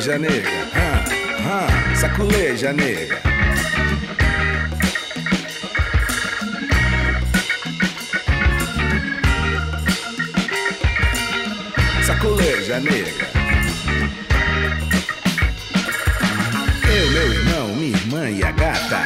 Saculeja, nega. Ah, ah, saculeja, nega. Saculeja, nega. Eu, meu irmão, minha irmã e a gata.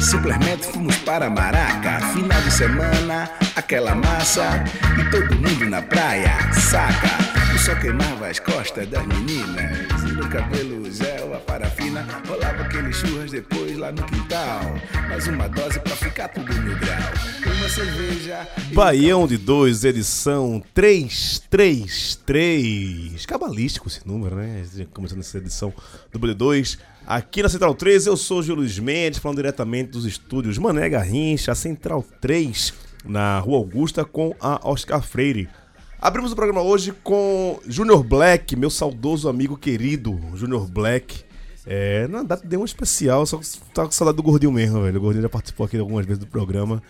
Simplesmente fomos para Maraca. Final de semana, aquela massa. E todo mundo na praia, saca? O sol queimava as costas das meninas. No cabelo gel, a parafina. Rolava aqueles churras depois lá no quintal. Mais uma dose pra ficar tudo no grau. Uma cerveja. Baião de 2, edição 333. Cabalístico esse número, né? Começando essa edição do BD2. Aqui na Central 3, eu sou Gil Luiz Mendes, falando diretamente dos estúdios Mané Garrincha, Central 3, na Rua Augusta, com a Oscar Freire. Abrimos o programa hoje com Junior Black, meu saudoso amigo querido, Junior Black. É, na data deu um especial, só tava com saudade do Gordinho mesmo, velho. O Gordinho já participou aqui algumas vezes do programa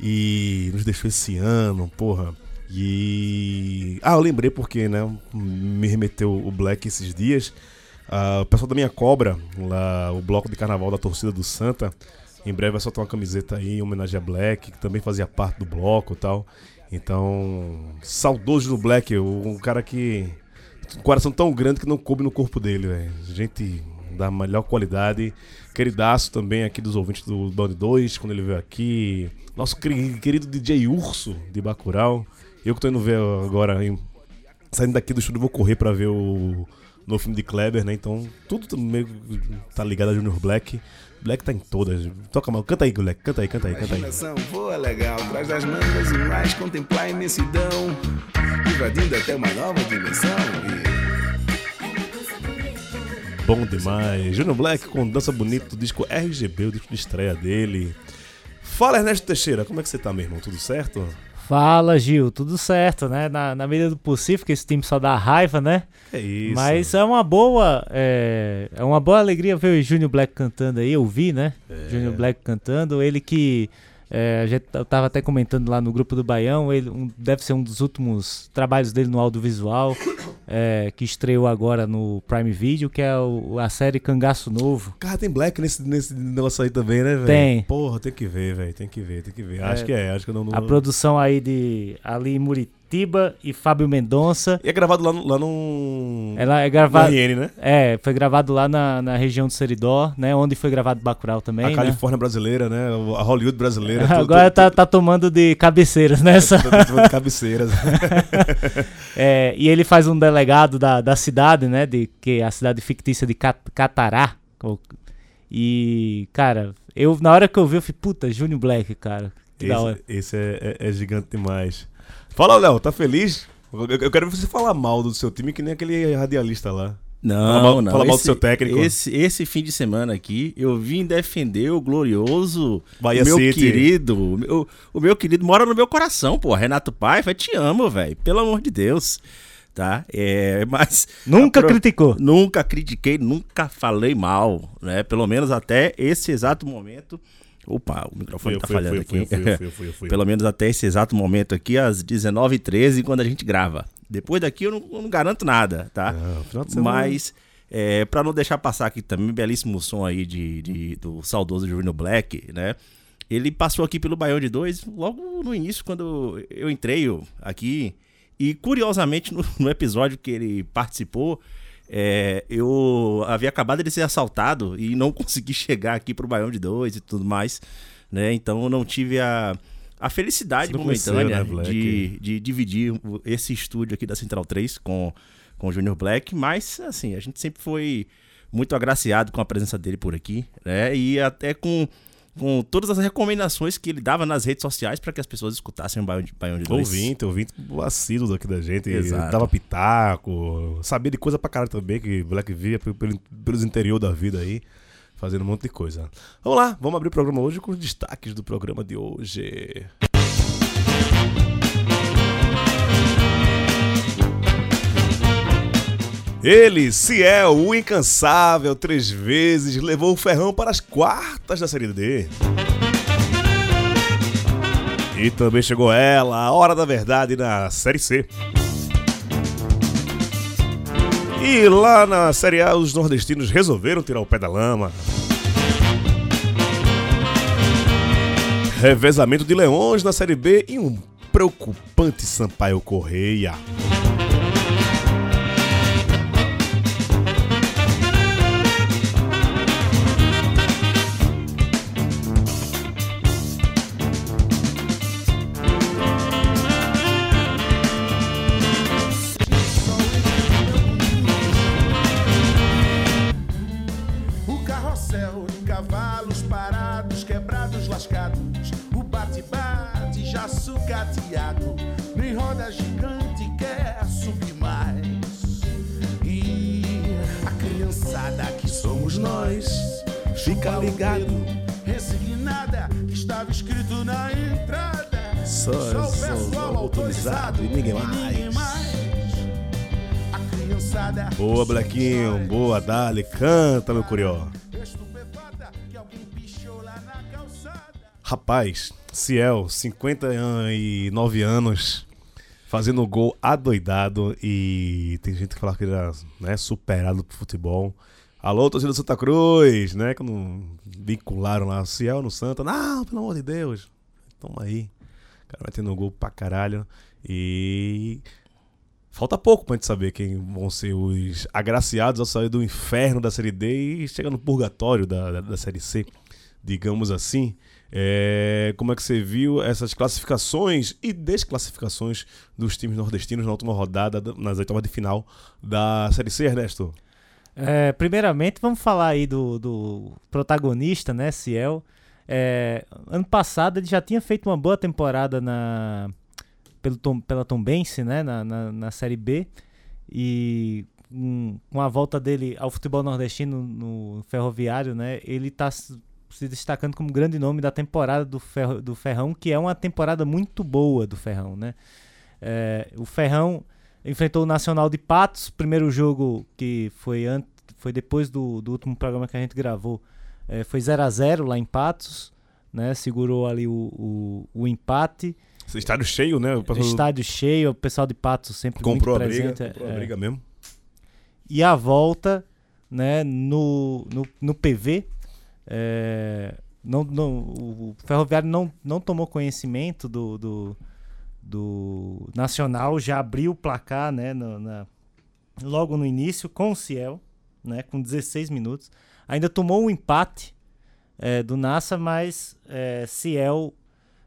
e nos deixou esse ano, porra. E. Ah, eu lembrei porque, né? Me remeteu o Black esses dias. Ah, o pessoal da minha cobra, lá, o bloco de carnaval da torcida do Santa, em breve vai soltar uma camiseta aí em homenagem a Black, que também fazia parte do bloco e tal. Então, saudoso no Black, um cara que. Um coração tão grande que não coube no corpo dele, velho. Gente da melhor qualidade. Queridaço também aqui dos ouvintes do Band 2, quando ele veio aqui. Nosso queri- querido DJ Urso, de Bacurau. Eu que tô indo ver agora, em- saindo daqui do estúdio, vou correr pra ver o novo filme de Kleber, né? Então, tudo meio tá ligado a Junior Black. Black tá em todas. Toca mal. Canta aí, Black. Canta aí, canta aí, canta aí. Imaginação voa legal, traz das mangas e mais contemplar a imensidão, invadindo até uma nova dimensão. Bom demais. Junior Black com Dança Bonito, disco RGB, o disco de estreia dele. Fala, Ernesto Teixeira, como é que você tá, meu irmão? Tudo certo? Fala, Gil, tudo certo, né? Na, na medida do possível, que esse time só dá raiva, né? É isso. Mas é uma boa. É, é uma boa alegria ver o Júnior Black cantando aí, eu vi, né? É. Júnior Black cantando, ele que. É, a gente, tava até comentando lá no grupo do Baião, ele um- deve ser um dos últimos trabalhos dele no audiovisual, é, que estreou agora no Prime Video, que é o- a série Cangaço Novo. Cara, tem Black nesse, nesse negócio aí também, né, velho? Tem. Porra, tem que ver, velho. Tem que ver, tem que ver. Acho É. que é, acho que não. não... A produção aí de Ali Muritiba e Fábio Mendonça. E é gravado lá no. Lá no... Ela é no gravada. RN, né? É, foi gravado lá na, na região do Seridó, né? Onde foi gravado Bacurau também, a né? Califórnia brasileira, né? A Hollywood brasileira. tudo- Agora tudo- tá, tá tomando de cabeceiras nessa. tudo- tudo de cabeceiras. É, e ele faz um delegado da, da cidade, né? De, que é a cidade fictícia de Cat- Catará. E, cara, eu na hora que eu vi, eu falei, puta, Júnior Black, cara. Que da hora. esse esse é, é- é gigante demais. Fala, Léo, tá feliz? Eu, eu quero ver você falar mal do seu time, que nem aquele radialista lá. Não, Fala mal- não. fala mal do esse, seu técnico. Esse, esse fim de semana aqui, eu vim defender o glorioso Bahia meu City. querido. O meu, o meu querido mora no meu coração, pô. Renato Paiva, te amo, velho. Pelo amor de Deus. Tá? É, mas. Nunca apro- criticou. Nunca critiquei, nunca falei mal, né? Pelo menos até esse exato momento. Opa, o microfone Fui, tá fui, falhando fui, aqui. fui. Pelo menos até esse exato momento aqui, às 19h13, quando a gente grava. Depois daqui eu não, eu não garanto nada, tá? Semana- Mas, é, para não deixar passar aqui também, belíssimo som aí de, de- do saudoso Junior Black, né? Ele passou aqui pelo Baião de Dois logo no início, quando eu entrei aqui. E curiosamente, no, no episódio que ele participou, é, eu havia acabado de ser assaltado e não consegui chegar aqui pro Baião de Dois e tudo mais, né? Então eu não tive a, a felicidade momentânea né, de, de dividir esse estúdio aqui da Central 3 com, com o Junior Black, mas assim, a gente sempre foi muito agraciado com a presença dele por aqui, né? E até com com todas as recomendações que ele dava nas redes sociais para que as pessoas escutassem o Baião de, Baião de Dois. Ouvinte, ouvinte assíduo daqui da gente. Exato. Dava pitaco, sabia de coisa pra caralho também, que Black via pe- pelo- pelos interior da vida aí, fazendo um monte de coisa. Vamos lá, vamos abrir o programa hoje com os destaques do programa de hoje. Ele, Ciel, o incansável, três vezes, levou o Ferrão para as quartas da Série D. E também chegou ela, a hora da verdade na Série C. E lá na Série A, os nordestinos resolveram tirar o pé da lama. Revezamento de leões na Série B e um preocupante Sampaio Correia. O carrossel, cavalos parados, quebrados, lascados. O bate-bate já sucateado. Nem roda gigante quer subir mais. E a criançada que somos nós. Fica ligado. Resignada, estava escrito na entrada. Só- o só pessoal autorizado e ninguém mais. mais. A criançada. Boa, Blequinho. Boa, Dali. Canta, meu curió. Rapaz, Ciel, 59 anos, fazendo gol adoidado e tem gente que fala que ele era né, superado pro futebol. Alô, torcida do Santa Cruz, né? Quando vincularam lá Ciel no Santa. Não, pelo amor de Deus. Toma aí. O cara metendo gol pra caralho. E falta pouco pra gente saber quem vão ser os agraciados ao sair do inferno da Série D e chegar no purgatório da, da, da Série C, digamos assim. É, como é que você viu essas classificações e desclassificações dos times nordestinos na última rodada, da- nas oitavas de final da Série C, Ernesto? É, primeiramente, vamos falar aí do, do protagonista, né, Ciel. É, ano passado ele já tinha feito uma boa temporada na, pelo Tom, pela Tombense, né, na, na, na Série B. E com a volta dele ao futebol nordestino no Ferroviário, né, ele está se destacando como grande nome da temporada do, Ferro, do Ferrão, que é uma temporada muito boa do Ferrão, né. É, o Ferrão enfrentou o Nacional de Patos, primeiro jogo que foi, foi depois do, do último programa que a gente gravou, é, foi 0 a 0 lá em Patos, né? Segurou ali o, o, o empate. Esse estádio cheio, né? Pessoal Estádio cheio, o pessoal de Patos sempre comprou a muito briga, presente. comprou a é. briga mesmo. E a volta, né, no, no, no PV, é, não, não, o Ferroviário não, não tomou conhecimento do, do, do Nacional, já abriu o placar, né, no- na, logo no início com o Ciel, né, com 16 minutos. Ainda tomou um empate é, do Nassa, mas é, Ciel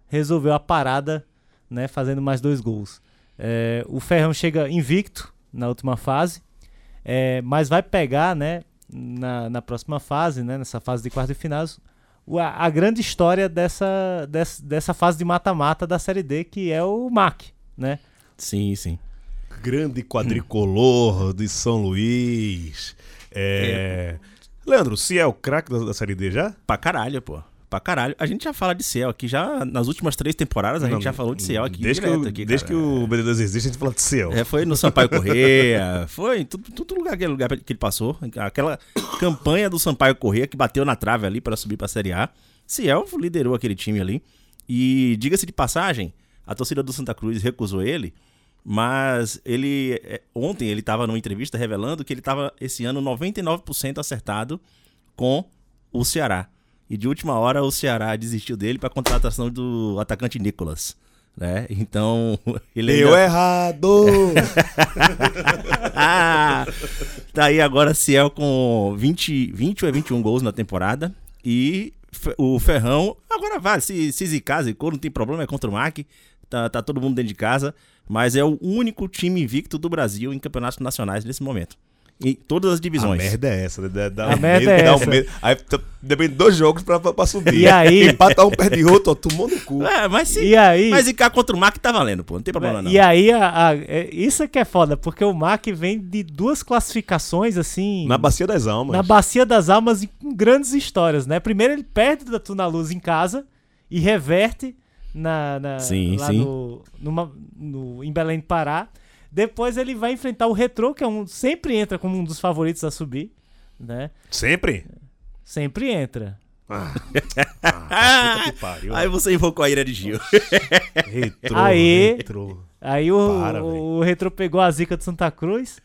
resolveu a parada, né, fazendo mais dois gols. É, o Ferrão chega invicto na última fase, é, mas vai pegar, né, na, na próxima fase, né, nessa fase de quartas de finais, o- a, a grande história dessa, dessa, dessa fase de mata-mata da Série D, que é o MAC, né? Sim, sim. Grande quadricolor de São Luís. É... Leandro, se é o craque da, da Série D já? Pra caralho, pô. Pra caralho. A gente já fala de Ciel aqui, já nas últimas três temporadas a gente já falou de Ciel aqui. Desde, que, direto o- aqui, desde que o BD2 existe, a gente fala de Ciel. É, foi no Sampaio Correia, foi em tudo, todo lugar, aquele lugar que ele passou. Aquela campanha do Sampaio Correia que bateu na trave ali para subir pra Série A. Ciel liderou aquele time ali. E diga-se de passagem, a torcida do Santa Cruz recusou ele, mas ele é, ontem ele estava numa entrevista revelando que ele estava esse ano 99% acertado com o Ceará. E de última hora o Ceará desistiu dele para contratação do atacante Nicolas, né? Então, ele Deu ainda- errado! tá aí agora Ciel com 20, 20 ou 21 gols na temporada. E o Ferrão, agora vai, se, se zicar, zicou, não tem problema, é contra o MAC. Tá, tá todo mundo dentro de casa. Mas é o único time invicto do Brasil em campeonatos nacionais nesse momento. Em todas as A divisões. merda é essa, né? Dá, dá A um merda medo, é dá um essa. medo. Aí depende de dois jogos pra, pra, pra subir. E aí- Empata um, perde outro, ó, tomou no cu. É, mas se, E aí, mas ficar contra o Mac tá valendo, pô. Não tem problema não. e aí a- a- é- isso é que é foda, porque o Mac vem de duas classificações, assim, Na Bacia das Almas. na Bacia das Almas e com grandes histórias, né? Primeiro ele perde da Tuna Luz em casa e reverte na, na- Sim, lá sim. No, numa- no- em Belém do Pará. Depois ele vai enfrentar o Retrô, que é um, sempre entra como um dos favoritos a subir, né? Sempre? Sempre entra. Ah, ah, puta que pariu. Aí você invocou a ira de Gil. Retrô, Aí- retrô. Aí o, Para, o, o Retrô pegou a zica de Santa Cruz.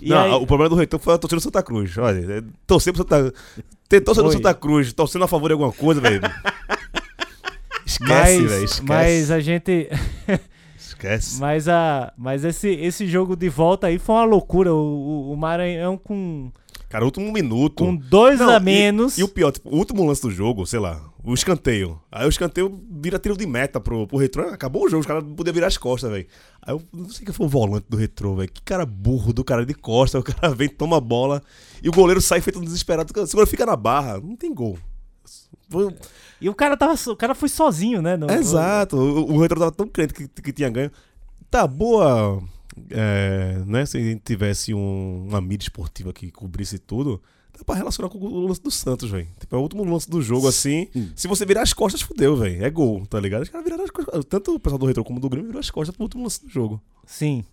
E Não, aí- o problema do Retrô foi a torcida do Santa Cruz. Olha, é, torcer pro Santa Tentou ser do. Santa Cruz, torcendo a favor de alguma coisa, velho. Esquece, velho. Esquece. mas a gente. Esquece. Mas, a, mas esse, esse jogo de volta aí foi uma loucura. O, o, o Maranhão com, Cara, último minuto. com dois Não, a e- menos. E, o pior, tipo, o último lance do jogo, sei lá, o escanteio. Aí o escanteio vira tiro de meta pro, pro retrô. Acabou o jogo, os caras podiam virar as costas, velho. Aí eu não sei quem foi o volante do retrô, velho. Que cara burro do cara de costa. O cara vem, toma a bola e o goleiro sai feito um desesperado. Se o goleiro fica na barra, não tem gol. Foi- E o cara, tava, o cara foi sozinho, né? no- Exato. O, o retrô tava tão crente que, que tinha ganho. Tá boa. É, né, se a gente tivesse um, uma mídia esportiva que cobrisse tudo, dá pra relacionar com o lance do Santos, velho. Tipo, é o último lance do jogo, assim. Se você virar as costas, fudeu, velho. É gol, tá ligado? Os caras viraram as costas. Tanto o pessoal do Retro como do Grêmio virou as costas pro último lance do jogo. Sim.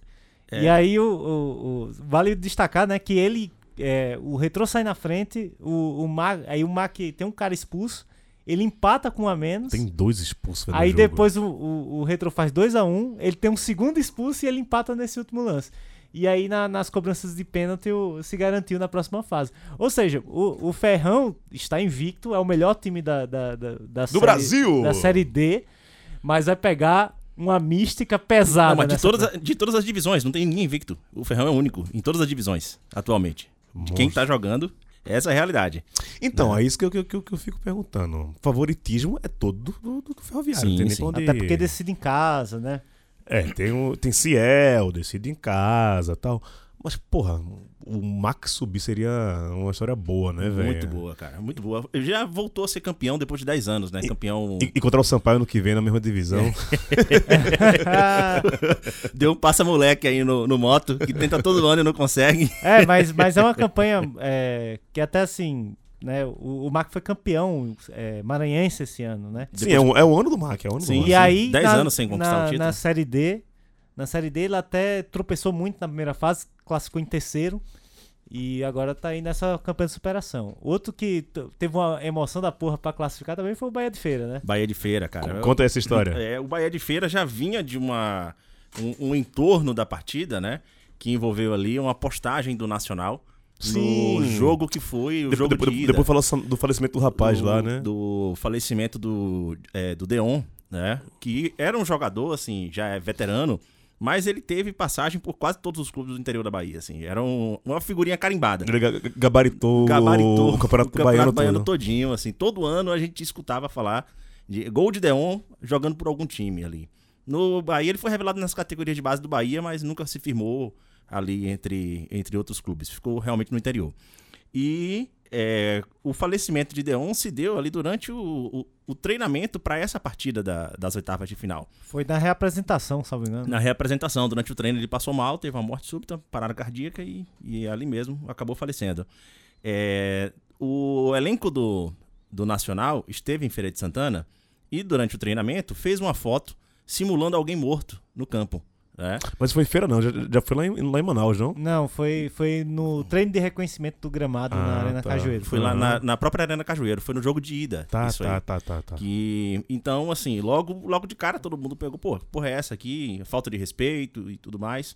É. E aí o, o- o- vale destacar, né, que ele. É, o Retrô sai na frente, o, o Mac, aí o Mac tem um cara expulso, ele empata com um a menos. Tem dois expulsos, Aí jogo. depois o, o, o Retro faz 2 a 1 um, ele tem um segundo expulso e ele empata nesse último lance. E aí na- nas cobranças de pênalti se garantiu na próxima fase. Ou seja, o, o Ferrão está invicto, é o melhor time da, da, da, da série, Brasil! Da série D, mas vai pegar uma mística pesada. Não, mas de todas, de todas as divisões, não tem ninguém invicto. O Ferrão é o único em todas as divisões, atualmente. De quem tá jogando, essa é a realidade. Então, é isso que eu, que, eu- que eu- fico perguntando. Favoritismo é todo do, do, do ferroviário. Sim, sim. onde- Até porque decide em casa, né? É, tem, o, tem Ciel, decide em casa tal. Mas, porra, o Max subir seria uma história boa, né, velho? Muito boa, cara. Muito boa. Ele já voltou a ser campeão depois de 10 anos, né? Campeão. E, encontrar o Sampaio no que vem na mesma divisão. Deu um passa-moleque aí no, no moto, que tenta todo ano e não consegue. É, mas, mas é uma campanha é, que até assim, né? O, o Mac foi campeão é, maranhense esse ano, né? Sim, é, um, é o ano do Mac, é o ano Sim, do Mac. E aí, 10 na, anos sem conquistar na, o título. Na série D, na série D ele até tropeçou muito na primeira fase, classificou em terceiro. E agora tá aí nessa campanha de superação. Outro que teve uma emoção da porra pra classificar também foi o Bahia de Feira, né? Bahia de Feira, cara. Conta essa história. É, o Bahia de Feira já vinha de uma um, um entorno da partida, né? Que envolveu ali uma postagem do Nacional no Sim. jogo que foi o Depois, jogo depois, de ida. depois falou do falecimento do rapaz do, lá, né? Do falecimento do, é, do Deon, né? Que era um jogador, assim, já é veterano, mas ele teve passagem por quase todos os clubes do interior da Bahia, assim. Era um- uma figurinha carimbada. Ele ga- gabaritou, Gabaritou o Campeonato, Baiano, todo. todinho, assim. Todo ano a gente escutava falar de gol de Deon jogando por algum time ali. No Bahia ele foi revelado nas categorias de base do Bahia, mas nunca se firmou ali entre, entre outros clubes. Ficou realmente no interior. E é, o falecimento de Deon se deu ali durante o, o- o treinamento para essa partida da- das oitavas de final. Foi na reapresentação, salvo engano. Na reapresentação, durante o treino, ele passou mal, teve uma morte súbita, parada cardíaca e, e ali mesmo acabou falecendo. É, o elenco do, do Nacional esteve em Feira de Santana e, durante o treinamento, fez uma foto simulando alguém morto no campo. Né? Mas foi em feira não, já, já foi lá em, lá em Manaus, não? Não, foi, foi no treino de reconhecimento do gramado na Ah, Arena tá. Cajueiro. Foi lá Aham. na, na própria Arena Cajueiro, foi no jogo de ida. Tá, isso tá, aí. tá, tá, tá. Que, então, assim, logo, logo de cara todo mundo pegou, pô, porra é essa aqui? Falta de respeito e tudo mais.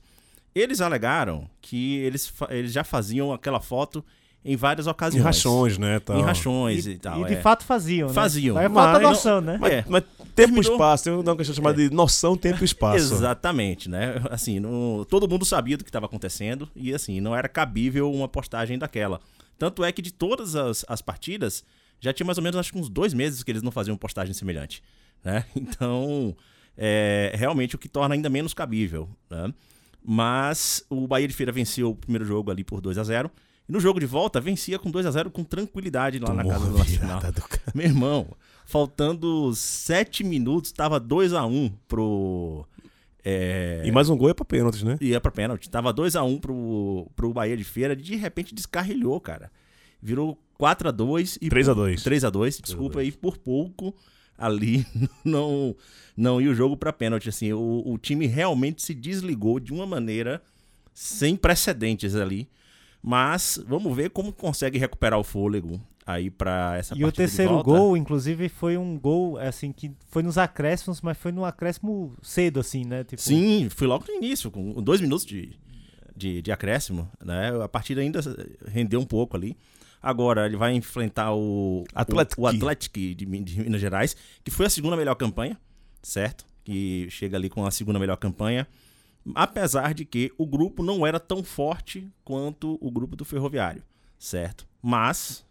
Eles alegaram que eles, eles já faziam aquela foto em várias Em ocasiões. rachões, né? Tal. Em rachões e, E, tal. e de é. fato faziam, né? Faziam. Aí falta Mas- noção, né? Mas, É. mas tempo e espaço, tem uma questão chamada de noção, tempo e espaço. Exatamente, né? Assim, não- todo mundo sabia do que estava acontecendo e, assim, não era cabível uma postagem daquela. Tanto é que de todas as, as partidas, já tinha mais ou menos, acho que uns dois meses que eles não faziam postagem semelhante, né? Então, é realmente o que torna ainda menos cabível, né? Mas o Bahia de Feira venceu o primeiro jogo ali por 2 a 0 E no jogo de volta, vencia com 2 a 0 com tranquilidade lá na Tomou casa do a Nacional. do cara. Meu irmão, faltando 7 minutos, tava 2 a 1 pro. É, E mais um gol é pra pênaltis, né? ia pra pênalti. Tava 2x1 pro, pro Bahia de Feira. De repente descarrilhou, cara. Virou 4x2 e. 3 a 2. 3x2, desculpa, e por pouco ali não, não ia o jogo pra pênalti. Assim, o, o time realmente se desligou de uma maneira sem precedentes ali. Mas vamos ver como consegue recuperar o fôlego aí pra essa E o terceiro gol, inclusive, foi um gol, assim, que foi nos acréscimos, mas foi num acréscimo cedo, assim, né? Tipo, Sim, foi logo no início, com dois minutos de, de, de acréscimo, né? A partida ainda rendeu um pouco ali. Agora ele vai enfrentar o Atlético. o, o Atlético de, de Minas Gerais, que foi a segunda melhor campanha, certo? Que chega ali com a segunda melhor campanha. Apesar de que o grupo não era tão forte quanto o grupo do Ferroviário, certo? Mas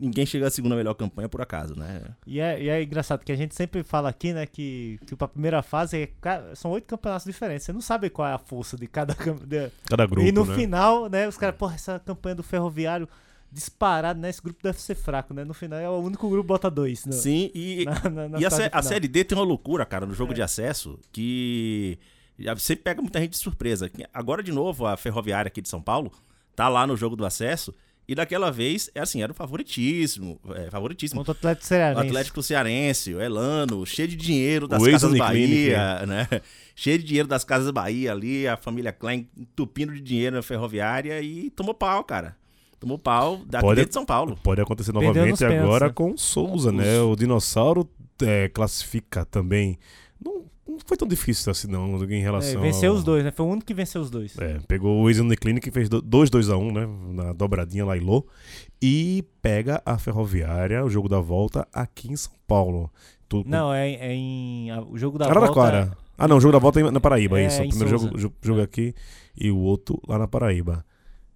ninguém chega à segunda melhor campanha por acaso, né? E é, e é engraçado que a gente sempre fala aqui, né, que tipo, a primeira fase é, são oito campeonatos diferentes. Você não sabe qual é a força de cada campeonato. Cada grupo, E no né? final, né, os caras, porra, essa campanha do Ferroviário disparado, né? Esse grupo deve ser fraco, né? No final é o único grupo que bota dois. No, Sim, e, na- na- na e a, sé- a final. Série D tem uma loucura, cara, no jogo de acesso, que sempre pega muita gente de surpresa. Agora, de novo, a Ferroviária aqui de São Paulo tá lá no jogo do acesso, e daquela vez, é assim, era o favoritíssimo, é, favoritíssimo. Contra o Atlético O Cearense. Atlético Cearense, o Elano, cheio de dinheiro das O Casas Bahia, né? Cheio de dinheiro das Casas Bahia ali, a família Klein entupindo de dinheiro na ferroviária e tomou pau, cara. Tomou pau daqui Pode- dentro de São Paulo. Pode acontecer novamente agora né? com o Souza, né? O Dinossauro é, classifica também. Não, não foi tão difícil assim, não, em É, relação. venceu ao- os dois, né? Foi o único que venceu os dois. É, pegou o Ex-Uniclinic e fez 2-2x1, né? Na dobradinha lá em Lô. E pega a Ferroviária, o jogo da volta, aqui em São Paulo. Tu- Não, é, é em. a- o jogo da Araraquara. volta. Ah, não, o jogo da volta é na Paraíba, É, isso. O primeiro Souza. jogo, jo- jogo aqui e o outro lá na Paraíba.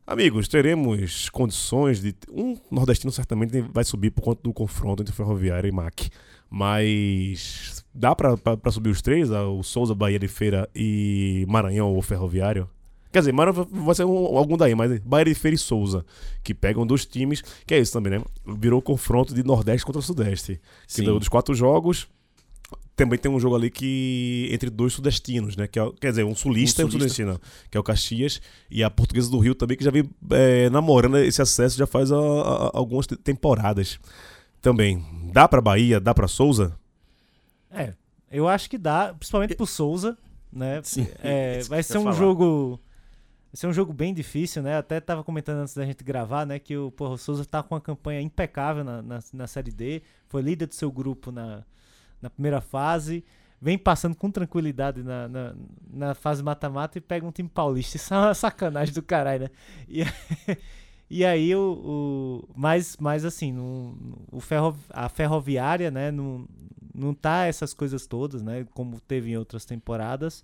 Amigos, teremos condições de. Um nordestino certamente vai subir por conta do confronto entre Ferroviária e MAC. Mas. Dá pra subir os três? O Souza, Bahia de Feira e Maranhão ou Ferroviário? Quer dizer, Maranhão vai ser um- algum daí, mas Bahia de Feira e Souza, que pegam dos times, que é isso também, né? Virou confronto de Nordeste contra Sudeste. Que Sim. deu dos quatro jogos, também tem um jogo ali que entre dois sudestinos, né? Que é, quer dizer, um sulista, Um e um sudestino, que é o Caxias e a Portuguesa do Rio também, que já vem é, namorando esse acesso já faz a- a- algumas te- temporadas. Também. Dá pra Bahia, dá pra Souza? É, eu acho que dá, principalmente pro Souza, né? Sim, É, isso vai ser um falar. jogo. Vai ser um jogo bem difícil, né? Até tava comentando antes da gente gravar, né? Que o, porra, o Souza tá com uma campanha impecável na, na, na Série D. Foi líder do seu grupo na, na primeira fase. Vem passando com tranquilidade na, na, na fase mata-mata e pega um time paulista. Isso é uma sacanagem do caralho, né? E, e aí o. o mas, mas assim, não- o ferro, a ferroviária, né? Não, não tá essas coisas todas, né? Como teve em outras temporadas.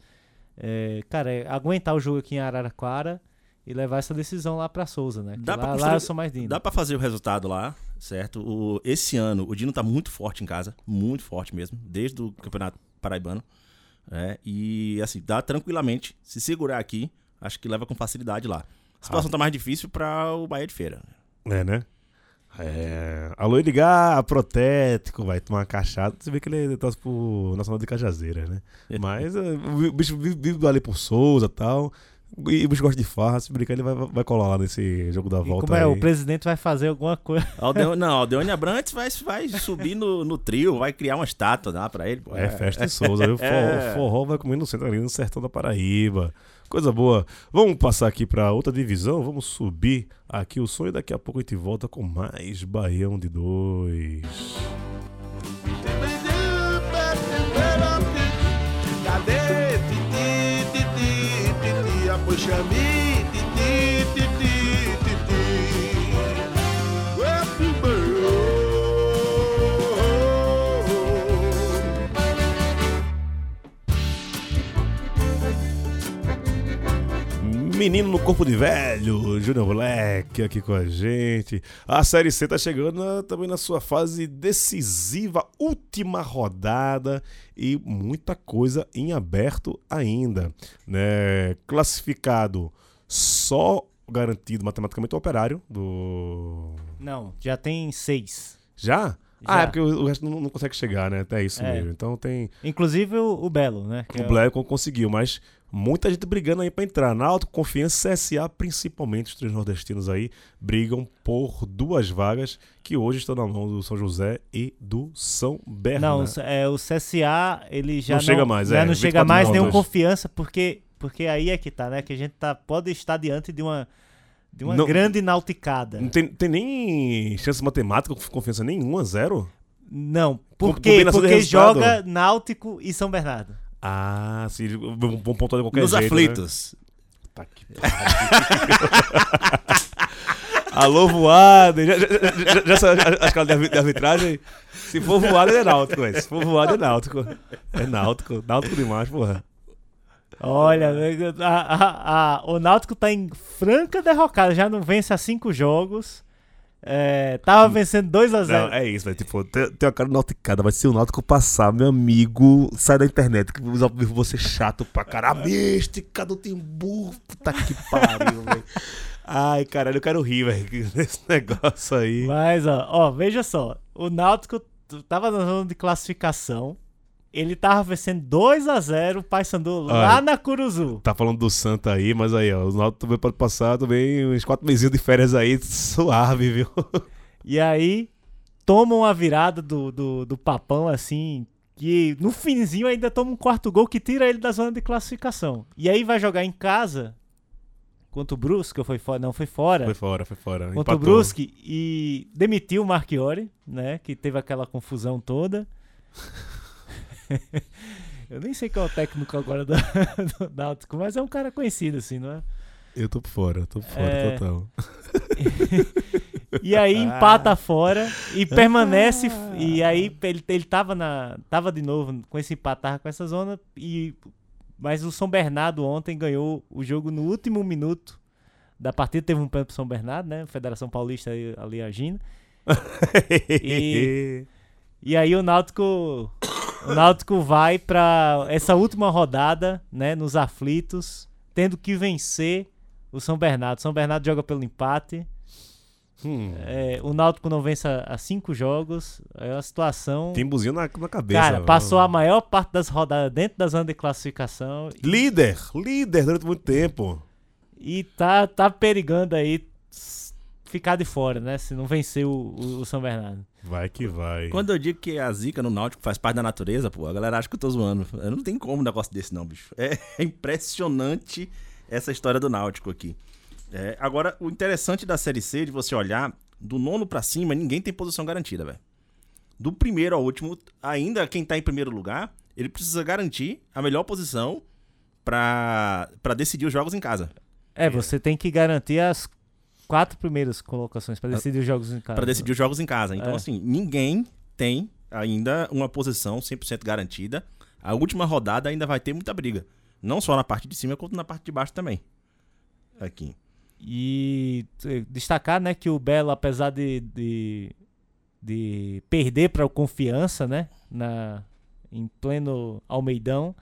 É, cara, é aguentar o jogo aqui em Araraquara e levar essa decisão lá pra Souza, né? Dá lá, pra lá eu sou mais Dino. Dá pra fazer o resultado lá, certo? O, esse ano o Dino tá muito forte em casa, muito forte mesmo, desde o Campeonato Paraibano. né? E assim, dá tranquilamente. Se segurar aqui, acho que leva com facilidade lá. A situação tá mais difícil pra o Bahia de Feira. É, né? É. Alô, Edgar, protético, vai tomar uma cachaça. Você vê que ele torce pro Nacional de Cajazeira, né? Mas é, o bicho vive, vive ali por Souza e tal. E o bicho gosta de farra, se brincar, ele vai, vai colar lá nesse jogo da E volta. como é, aí. o presidente vai fazer alguma coisa. Aldeo, não, Aldeone Abrantes vai, vai subir no, no trio, vai criar uma estátua lá pra ele. pô. É festa em Souza, viu? Forró, É. forró vai comendo no centro ali no sertão da Paraíba. Coisa boa. Vamos passar aqui pra outra divisão, vamos subir aqui o sonho e daqui a pouco a gente volta com mais Baião de Dois. Cadê? Titi, Menino no corpo de velho, Júnior Black aqui com a gente. A Série C tá chegando na- também na sua fase decisiva, última rodada e muita coisa em aberto ainda, né? Classificado só garantido matematicamente o operário do Não, já tem seis. já? Ah, Já. é porque o resto não, não consegue chegar, né? Até isso É. mesmo. Então tem Inclusive o, o Belo, né? que o é o- Black conseguiu, mas muita gente brigando aí pra entrar. Na autoconfiança, CSA, principalmente os três nordestinos aí, brigam por duas vagas que hoje estão na mão do São José e do São Não, Bernardo. é, o CSA, ele já Não chega mais, já é, não 24 chega mais rodas. confiança, porque, porque aí é que tá, né? Que a gente tá, pode estar diante de uma, de uma Não- grande nauticada. Não tem, tem nem chance matemática, confiança nenhuma, zero? Não, Porque resultado? joga Náutico e São Bernardo. Ah, sim, vão vão pontuar de qualquer Nos jeito. aflitos. Né? Tá que Alô, voada. Já, já, já, já sabe a escala de arbi- de arbitragem? Se for voada, é náutico, velho. Se for voada, é náutico. É náutico. Náutico demais, porra. Olha, a- a- a- o Náutico tá em franca derrocada, já não vence há cinco jogos. É, tava vencendo 2 a 0 Não, é isso, velho. Tipo, tem, tem uma cara nauticada. Vai ser o náutico passar, meu amigo. Sai da internet. Que você chato pra caralho. A mística do Timbu. Puta que pariu, velho. Ai, caralho, eu quero rir, velho. Desse negócio aí. Mas, ó, ó, veja só. O Náutico tava na zona de classificação. Ele tava vencendo 2 a 0 o Paysandu lá na Curuzu. Tá falando do Santa aí, mas aí, ó. O Náutico também pode passar também uns quatro mesinhos de férias aí, suave, viu? E aí, tomam a virada do, do, do Papão, assim. Que no finzinho ainda toma um quarto gol que tira ele da zona de classificação. E aí vai jogar em casa contra o Brusque, foi fora? Não, foi fora. Foi fora, foi fora. contra Empatou. o Brusque e demitiu o Marchiori, né? Que teve aquela confusão toda. Eu nem sei qual é o técnico agora do, do Náutico, mas é um cara conhecido, assim, não é? Eu tô por fora, tô por fora, É. total. E aí empata fora e permanece. E aí ele, ele tava, na, tava de novo com esse empate, tava com essa zona. E, mas o São Bernardo ontem ganhou o jogo no último minuto da partida. Teve um pênalti pro São Bernardo, né? Federação Paulista aí- ali agindo. E- E aí o Náutico, o Náutico vai pra essa última rodada, né, nos aflitos, tendo que vencer o São Bernardo. São Bernardo joga pelo empate. Hum, É, o Náutico não vence há cinco jogos. É uma situação. tem buzinho na, na cabeça. Cara, passou a maior parte das rodadas dentro da zona de classificação e, Líder, líder durante muito tempo. e tá, tá perigando aí ficar de fora, né? Se não vencer o, o- o São Bernardo. Vai que vai. Quando eu digo que a zica no Náutico faz parte da natureza, pô, a galera acha que eu tô zoando. Eu não tem como um negócio desse não, bicho. É impressionante essa história do Náutico aqui. É, agora, o interessante da Série C, de você olhar, do nono pra cima, ninguém tem posição garantida, velho. Do primeiro ao último, ainda quem tá em primeiro lugar, ele precisa garantir a melhor posição pra decidir os jogos em casa. É, você tem que garantir as quatro primeiras colocações pra decidir os jogos em casa. Pra decidir os jogos em casa. Então, É. assim, ninguém tem ainda uma posição 100% garantida. A última rodada ainda vai ter muita briga. Não só na parte de cima, quanto na parte de baixo também. Aqui. E eh, destacar, né, que o Belo, apesar de, de, de perder para o Confiança, né, na, em pleno Almeidão,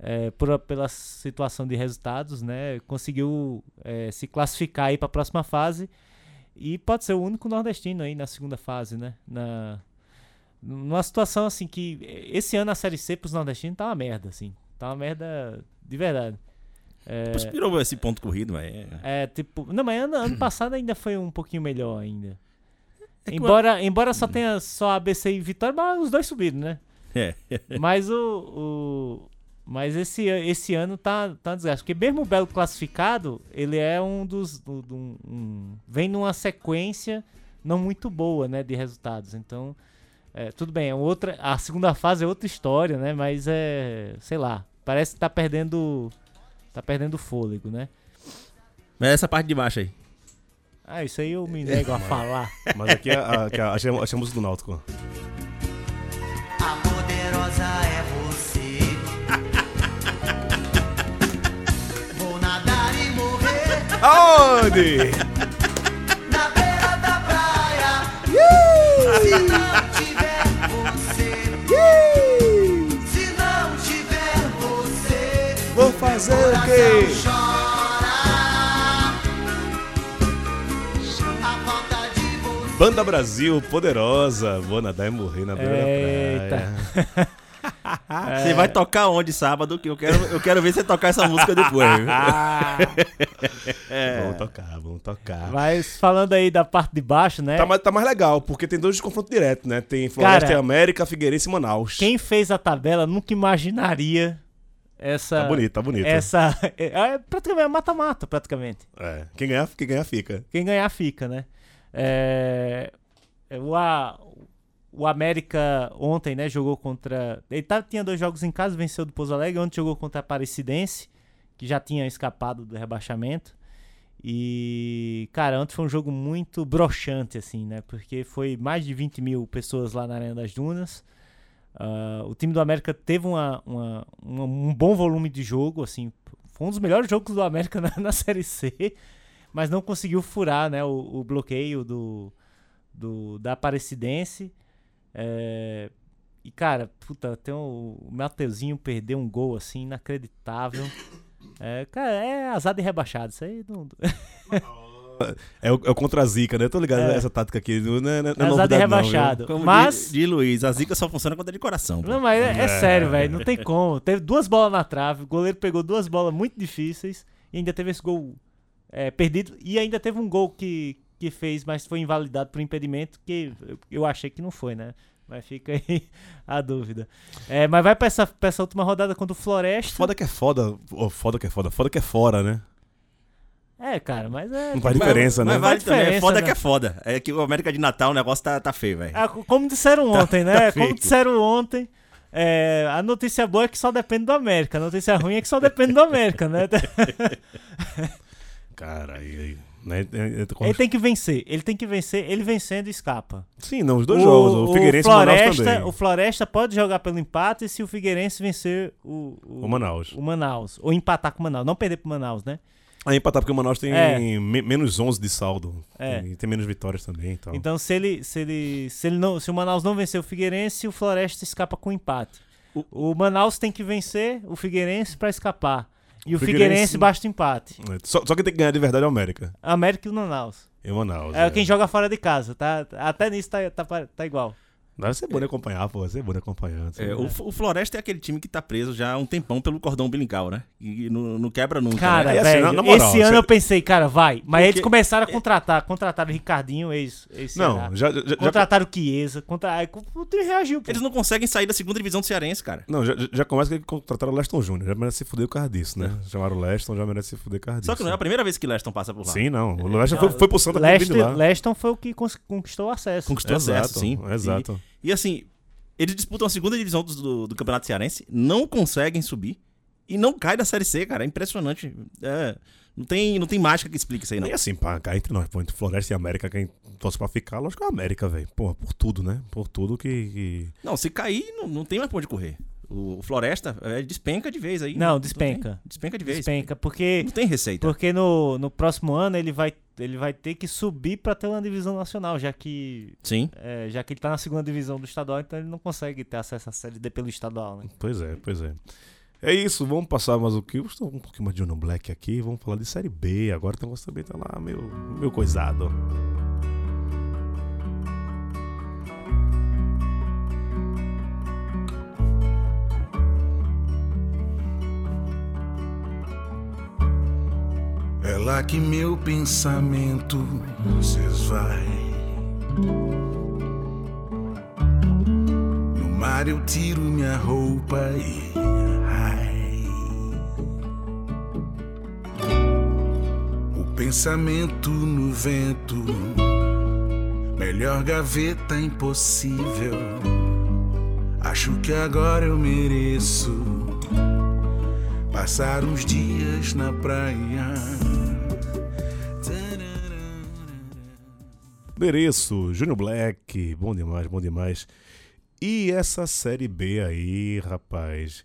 eh, por, pela situação de resultados, né, conseguiu eh, se classificar aí para a próxima fase e pode ser o único nordestino aí na segunda fase, né, na numa situação assim que eh, esse ano a Série C pros nordestinos tá uma merda, assim, tá uma merda de verdade. É, Inspirou esse ponto corrido, velho. é, tipo. Não, mas ano, ano passado ainda foi um pouquinho melhor ainda. É embora, embora só tenha só ABC e Vitória, mas os dois subiram, né? É. Mas o. o- mas esse, esse ano tá, tá um desgaste. Porque mesmo o Belo classificado, ele é um dos. do- do- um- vem numa sequência não muito boa, né? De resultados. Então. é, tudo bem, é outra, a segunda fase é outra história, né? Mas é. Sei lá. Parece que tá perdendo. Tá perdendo fôlego, né? Mas essa parte de baixo aí. Ah, isso aí eu me nego a falar. Mas aqui é a, aqui é a, achei, achei a música do Náutico. A poderosa é você. Aonde? Na beira da praia. Se não tiver você. Se não tiver você. Vou fazer o quê? Chora. A falta de você. Banda Brasil, poderosa. Vou nadar e morrer na beira Eita. da praia. Você vai tocar onde sábado? Que eu quero, eu quero ver você tocar essa música depois. viu? Vamos tocar, vamos tocar. Mas falando aí da parte de baixo, né? Tá mais, tá mais legal, porque tem dois de confronto direto, né? Tem Floresta Cara, e América, Figueirense e Manaus. Quem fez a tabela nunca imaginaria essa. Tá bonito, tá bonito. Essa. É, é praticamente é mata-mata, praticamente. É. Quem ganhar, quem ganhar fica. Quem ganhar fica, né? É, é, o, A- o América ontem, né, jogou contra. Ele tá, tinha dois jogos em casa, venceu do Pouso Alegre. Ontem jogou contra a Aparecidense, que já tinha escapado do rebaixamento. E, cara, ontem foi um jogo muito broxante, assim, né? Porque foi mais de 20 mil pessoas lá na Arena das Dunas. Ah, o time do América teve uma, uma- uma- um bom volume de jogo, assim. Foi um dos melhores jogos do América na, na Série C, mas não conseguiu furar né, o, o bloqueio do, do- da Aparecidense. É, e, cara, puta, tem o, o Mateuzinho perdeu um gol, assim, inacreditável. É, cara, é azar de rebaixado. Isso aí não. É o, é o contra a zica, né? Eu tô ligado É. nessa tática aqui. Não, não, não, É azar de novidade não, viu? rebaixado. Como mas. diz, diz Luiz, a zica só funciona quando é de coração. pô. Não, mas é, é sério, velho. Não tem como. Teve duas bolas na trave. O goleiro pegou duas bolas muito difíceis. E ainda teve esse gol é, perdido. E ainda teve um gol que, que fez, mas foi invalidado por impedimento. Que eu, achei que não foi, né? Mas fica aí a dúvida. É, mas vai pra essa, pra essa última rodada contra o Floresta. Foda que é foda. Foda que é foda. Foda que é fora, né? É, cara, mas é. Não faz diferença, Mas né? vale Faz também. É diferença, foda né? que é foda. É que o América de Natal, o negócio tá, tá feio, velho. Ah, co- como disseram ontem, né? Como feito. disseram ontem. é, a notícia boa é que só depende do América. A notícia ruim é que só depende do América, né? Cara, aí. Né? Ele tem que vencer. Ele tem que vencer. Ele vencendo escapa. Sim, não, os dois jogos. O Figueirense e o Manaus Floresta, também. o Floresta pode jogar pelo empate se o Figueirense vencer o, o, O Manaus. o Manaus. Ou empatar com o Manaus. Não perder pro Manaus, né? Aí empatar porque o Manaus tem É. me- menos 11 de saldo. É. E tem menos vitórias também. Então. Então, se ele, se ele, se ele não, se o Manaus não vencer o Figueirense, o Floresta escapa com empate. O, Manaus tem que vencer o Figueirense pra escapar. E o, Figueirense- Figueirense basta empate. É, Só, só quem tem que ganhar de verdade é o América. América e o Manaus. E o Manaus. É, quem joga fora de casa, tá? Até nisso tá, tá, tá igual. Deve ser bom de acompanhar, pô. Deve ser bom de acompanhar. É, o, o Floresta é aquele time que tá preso já há um tempão pelo cordão umbilical, né? E não, não quebra nunca. Cara, né? Assim, velho, na- na moral, esse ano cê- eu pensei, cara, vai. Mas eles Porque- começaram a contratar. Contrataram o Ricardinho, ex, ex Não, já, já, já, Contrataram o Chiesa. Contra... aí O time reagiu, pô. Eles não conseguem sair da segunda divisão do Cearense, cara. não, já, já começa que contrataram o Leston Júnior. Já merece se fuder por causa disso, né? Chamaram o Leston, já merece se fuder por causa disso. Só que não é a primeira vez que Leston passa por lá. Sim, não. O Leston foi, foi pro Santa Leston, Leston, lá. Leston foi o que conquistou o acesso. Conquistou Exato, acesso, sim. exato. E, e assim, eles disputam a segunda divisão do, do, do Campeonato Cearense, não conseguem subir e não cai da Série C, cara. É impressionante. É, não, tem, não tem mágica que explique isso aí, não. E assim, pá, cá entre nós, pô, entre Floresta e América, quem torce pra ficar, lógico que é a América, velho. Pô, por tudo, né? Por tudo que. que- Não, se cair, não, não tem mais pra onde correr. O, Floresta é, despenca de vez aí. Não, despenca. tem. despenca de vez. Despenca, porque, Não tem receita. porque no, no próximo ano ele vai, ele vai ter que subir pra ter uma divisão nacional, já que, Sim. é, já que ele tá na segunda divisão do estadual, então ele não consegue ter acesso à Série D pelo estadual, né? Pois é, pois é. É isso, vamos passar mais o que? Estou um pouquinho mais de Uno Black aqui, vamos falar de Série B. Agora um negócio também tá lá, meu, meu coisado. É lá que meu pensamento se esvai. No mar eu tiro minha roupa e ai. O pensamento no vento, melhor gaveta impossível. Acho que agora eu mereço passar uns dias na praia. Mereço, Júnior Black, bom demais, bom demais. E essa Série B aí, rapaz.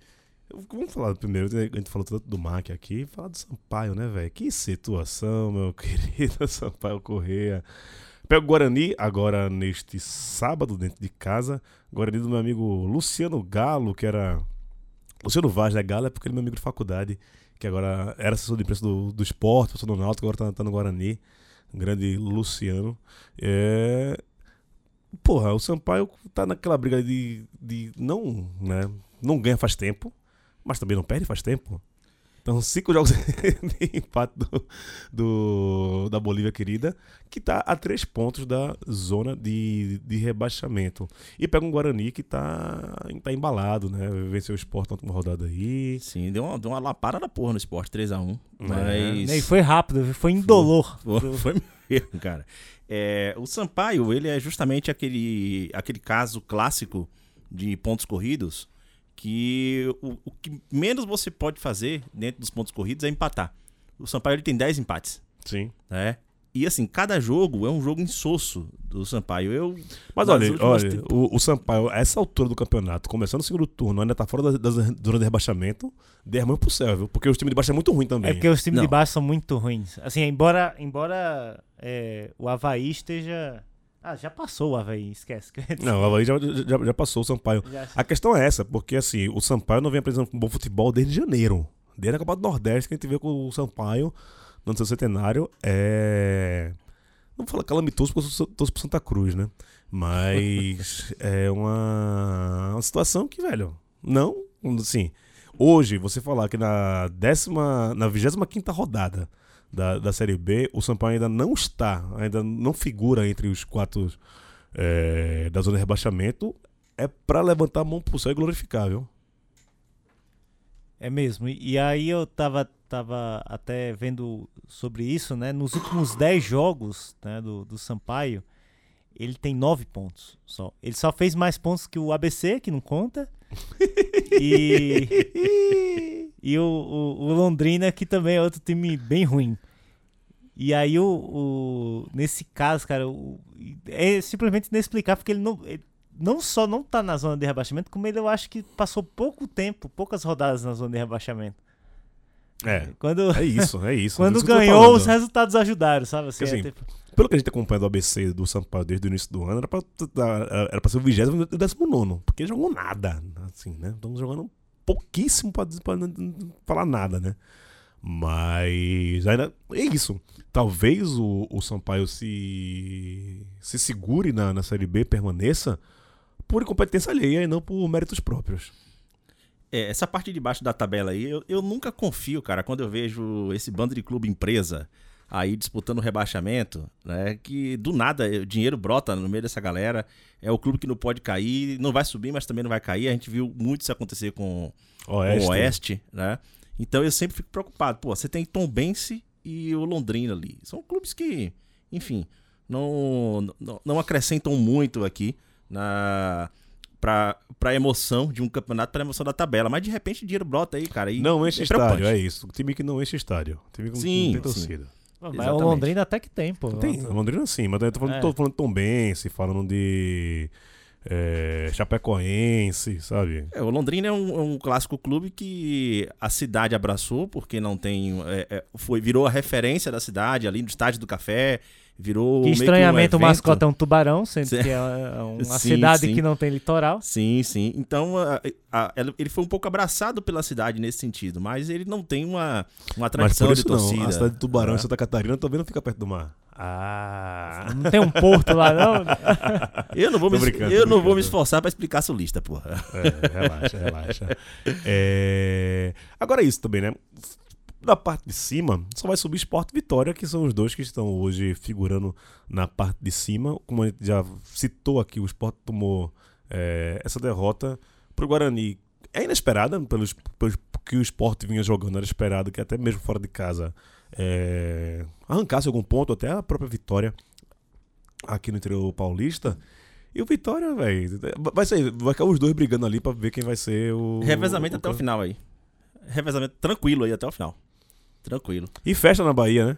Vamos falar primeiro, a gente falou tanto do Mac aqui, falar do Sampaio, né, velho? Que situação, meu querido Sampaio Correia. Pega o Guarani agora neste sábado dentro de casa. Guarani do meu amigo Luciano Galo, que era. Luciano Vaz, né? Galo é porque ele é meu amigo de faculdade, que agora era assessor de imprensa do, do esporte, passou no Náutico, agora tá, tá no Guarani. Grande Luciano. É. Porra, o Sampaio tá naquela briga de, de não, né? Não ganha faz tempo, mas também não perde faz tempo. Então, cinco jogos de empate do, do- da Bolívia querida, que tá a três pontos da zona de, de rebaixamento. E pega um Guarani que tá, tá embalado, né? Venceu o Sport na última rodada aí. Sim, deu uma, deu uma lapada da porra no esporte 3x1. É. Mas. E foi rápido, foi indolor. Foi, foi mesmo, cara. É, o Sampaio, ele é justamente aquele, aquele caso clássico de pontos corridos que o, o que menos você pode fazer dentro dos pontos corridos é empatar. O Sampaio ele tem 10 empates, Sim. né? E assim, cada jogo é um jogo insosso do Sampaio. Eu, Mas olha, olha o, o Sampaio, a essa altura do campeonato, começando o segundo turno, ainda tá fora da, da zona de rebaixamento, derrama pro céu, viu? Porque o time de baixo é muito ruim também. É porque os times Não. de baixo são muito ruins. Assim, embora, embora é, o Havaí esteja. Ah, já passou o Havaí, esquece. Não, o Havaí já, já, já passou o Sampaio. Já- A questão é essa, porque assim, o Sampaio não vem apresentando um bom futebol desde janeiro. Desde a Copa do Nordeste que a gente vê com o Sampaio no seu centenário é. Não vou falar calamitoso porque eu torço pro Santa Cruz, né? Mas é uma, uma situação que, velho, não, assim, hoje você falar que na décima, na 25 rodada da, da Série B, o Sampaio ainda não está, ainda não figura entre os quatro é, da zona de rebaixamento, é pra levantar a mão pro céu e glorificar, viu? É mesmo. E, e aí eu tava, tava até vendo sobre isso, né? Nos últimos 10 jogos né, do, do Sampaio, ele tem 9 pontos só. Ele só fez mais pontos que o ABC, que não conta. E, e o, o, o Londrina, que também é outro time bem ruim. E aí, o, o- nesse caso, cara, o- é simplesmente inexplicável, porque ele não, ele não só não tá na zona de rebaixamento, como ele eu acho que passou pouco tempo, poucas rodadas na zona de rebaixamento. É, Quando, é isso, é isso. quando Isso ganhou, os resultados ajudaram, sabe? Assim, Porque, é assim, tipo- Pelo que a gente acompanha do ABC do Sampaio desde o início do ano, era pra, era pra ser o 20 e o 19, porque ele jogou nada, assim, né? Estamos jogando pouquíssimo não falar nada, né? Mas ainda é isso. Talvez o, o Sampaio se, se segure na, na Série B, permaneça por incompetência alheia e não por méritos próprios. É, essa parte de baixo da tabela aí, eu, eu nunca confio, cara, quando eu vejo esse bando de clube empresa aí disputando o rebaixamento, né? Que do nada o dinheiro brota no meio dessa galera. É o clube que não pode cair, não vai subir, mas também não vai cair. A gente viu muito isso acontecer com Oeste. o Oeste, né? Então eu sempre fico preocupado. Pô, você tem Tom Bense e o Londrina ali. São clubes que, enfim, não, não, não acrescentam muito aqui na pra, pra emoção de um campeonato, pra emoção da tabela. Mas de repente o dinheiro brota aí, cara. E Não enche é estádio, é isso. O time que não enche estádio. O time que Sim, não tem sim. torcida. Pô, Mas o. Londrina até que tem, pô. Tem, Londrina sim, mas eu tô falando, É. tô falando de Tom Bense, falando de é, Chapecoense, sabe? É, o Londrina é um, é um clássico clube que a cidade abraçou, porque não tem. é, é, foi, virou a referência da cidade ali no Estádio do Café. Virou. Que meio que um estranhamente o mascote é um tubarão, sendo Sim. que é uma Sim, cidade sim. que não tem litoral. Sim, sim. Então, a- a- ele foi um pouco abraçado pela cidade nesse sentido, mas ele não tem uma, uma Mas tradição por de isso não, torcida. a cidade de Tubarão em Santa Catarina também não fica perto do mar. Ah... Não tem um porto lá, não? Eu não vou, Tô me, brincando, eu tô não vou brincando. me esforçar pra explicar sulista, porra. É, relaxa, relaxa. É, Agora é isso também, né? Da parte de cima, só vai subir Sport e Vitória, que são os dois que estão hoje figurando na parte de cima. Como a gente já citou aqui, o Sport tomou é, essa derrota pro Guarani. É inesperada, pelos, pelos que o Sport vinha jogando, era esperado que até mesmo fora de casa é, arrancasse algum ponto, até a própria vitória aqui no interior paulista. E o Vitória, velho, vai ser, vai ficar os dois brigando ali pra ver quem vai ser o. Revezamento o- até o final aí. Revezamento tranquilo aí até o final. Tranquilo. E festa na Bahia, né?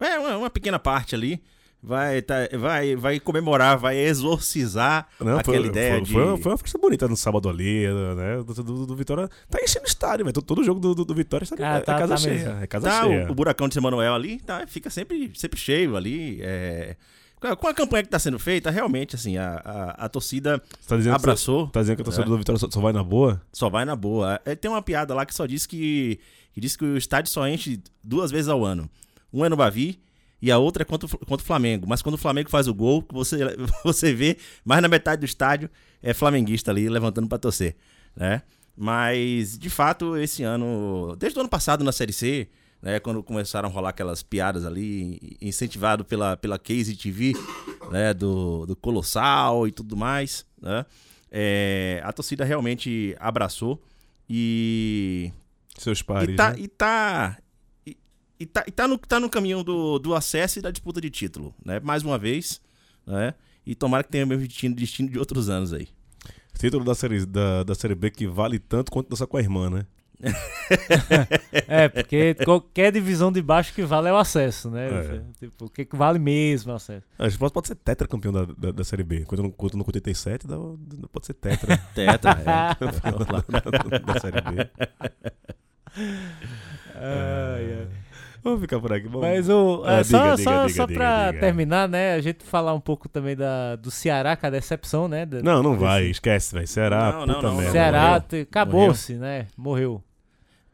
É, uma, uma pequena parte ali. vai, tá, vai, vai comemorar, vai exorcizar Não, aquela foi, ideia foi, de. foi, foi uma festa bonita no sábado ali, né? Do, do, do Vitória. Tá enchendo o estádio, velho. Todo, todo jogo do, do, do Vitória está Ah, é, tá- casa tá cheia. mesmo. É casa Tá, cheia. o, o buracão de Emanuel ali tá, fica sempre, sempre cheio ali. é. Com a- campanha que tá sendo feita, realmente, assim, a, a, a torcida Você tá abraçou. Que, tá dizendo que a torcida É. do Vitória só, só vai na boa? Só vai na boa. É, tem uma piada lá que só diz que, que diz que o estádio só enche duas vezes ao ano. Um é no Bavi e a outra é contra, contra o Flamengo. Mas quando o Flamengo faz o gol, você, você vê mais na metade do estádio é flamenguista ali levantando pra torcer, né? Mas, de fato, esse ano, desde o ano passado na Série C, né, quando começaram a rolar aquelas piadas ali, incentivado pela, pela Case TV, né, do, do Colossal e tudo mais, né? É, a torcida realmente abraçou e, Seus pares, e tá, né? e tá, e, e tá, e tá, no, tá no caminho do, do acesso e da disputa de título, né? Mais uma vez, né? E tomara que tenha o mesmo destino, destino de outros anos aí. Título da série, da, da série B que vale tanto quanto dançar com a irmã, né? É, porque qualquer divisão de baixo que vale é o acesso, né? É. Tipo, o que vale mesmo é o acesso. A gente pode, pode ser tetra campeão da, da, da série B. Quando no, quando no 87, dá, pode ser tetra Tetra, é. da série B. Vamos ficar por aqui. Vamos. Mas o, Ah, é, só, diga, só, diga, só diga, pra diga. terminar, né? A gente falar um pouco também da, do Ceará, com a decepção, né? da- Não, não desse- vai, esquece, velho. Ceará, Não, não, puta não, merda. Ceará acabou-se, né? Morreu.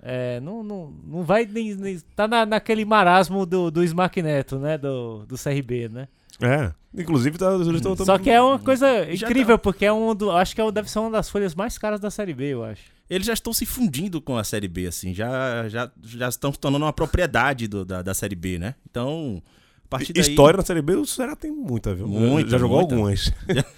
É, não, não, não vai nem, nem- tá na, naquele marasmo do, do Smack Neto, né? Do, do CRB, né? É, inclusive tá, eles tão- tão- Só que é uma coisa Já incrível, porque é um do, acho que é, deve ser uma das folhas mais caras da Série B, eu acho. Eles já estão se fundindo com a Série B, assim, já, já, já estão se tornando uma propriedade do- da, da Série B, né? Então, daí... História na série B, o Ceará tem muita, viu? Muita, Já jogou muita. algumas.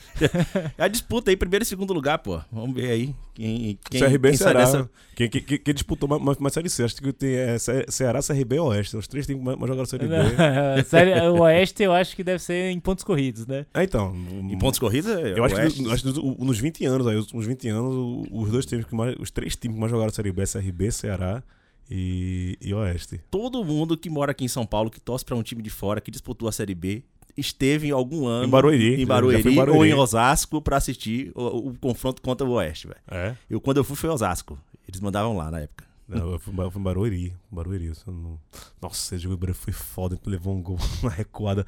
É a disputa aí, primeiro e segundo lugar, pô. Vamos ver aí quem, quem, CRB e quem Ceará. dessa- Quem, quem, quem- quem disputou mais, mais, mais série C? Acho que tem é, Ce- Ceará, CRB e Oeste. Os três têm mais, mais jogaram série B. Série- o Oeste eu acho que deve ser em pontos corridos, né? É, então. Em pontos corridos, Eu acho que, acho que nos- nos 20 anos, aí, os últimos 20 anos, os dois times que mais. Os três times que mais jogaram Série B é CRB, Ceará e, e Oeste. todo mundo que mora aqui em São Paulo, que torce pra um time de fora, que disputou a Série B, esteve em algum ano Em Barueri. em Barueri, em Barueri. ou em Osasco pra assistir o, o confronto contra o Oeste, velho. É? Eu, quando eu fui, foi Osasco. Eles mandavam lá na época. Não, eu fui, em Ba- eu fui em Barueri. Barueri. não- Nossa, esse jogo Barueri foi foda. Levou um gol, uma recuada.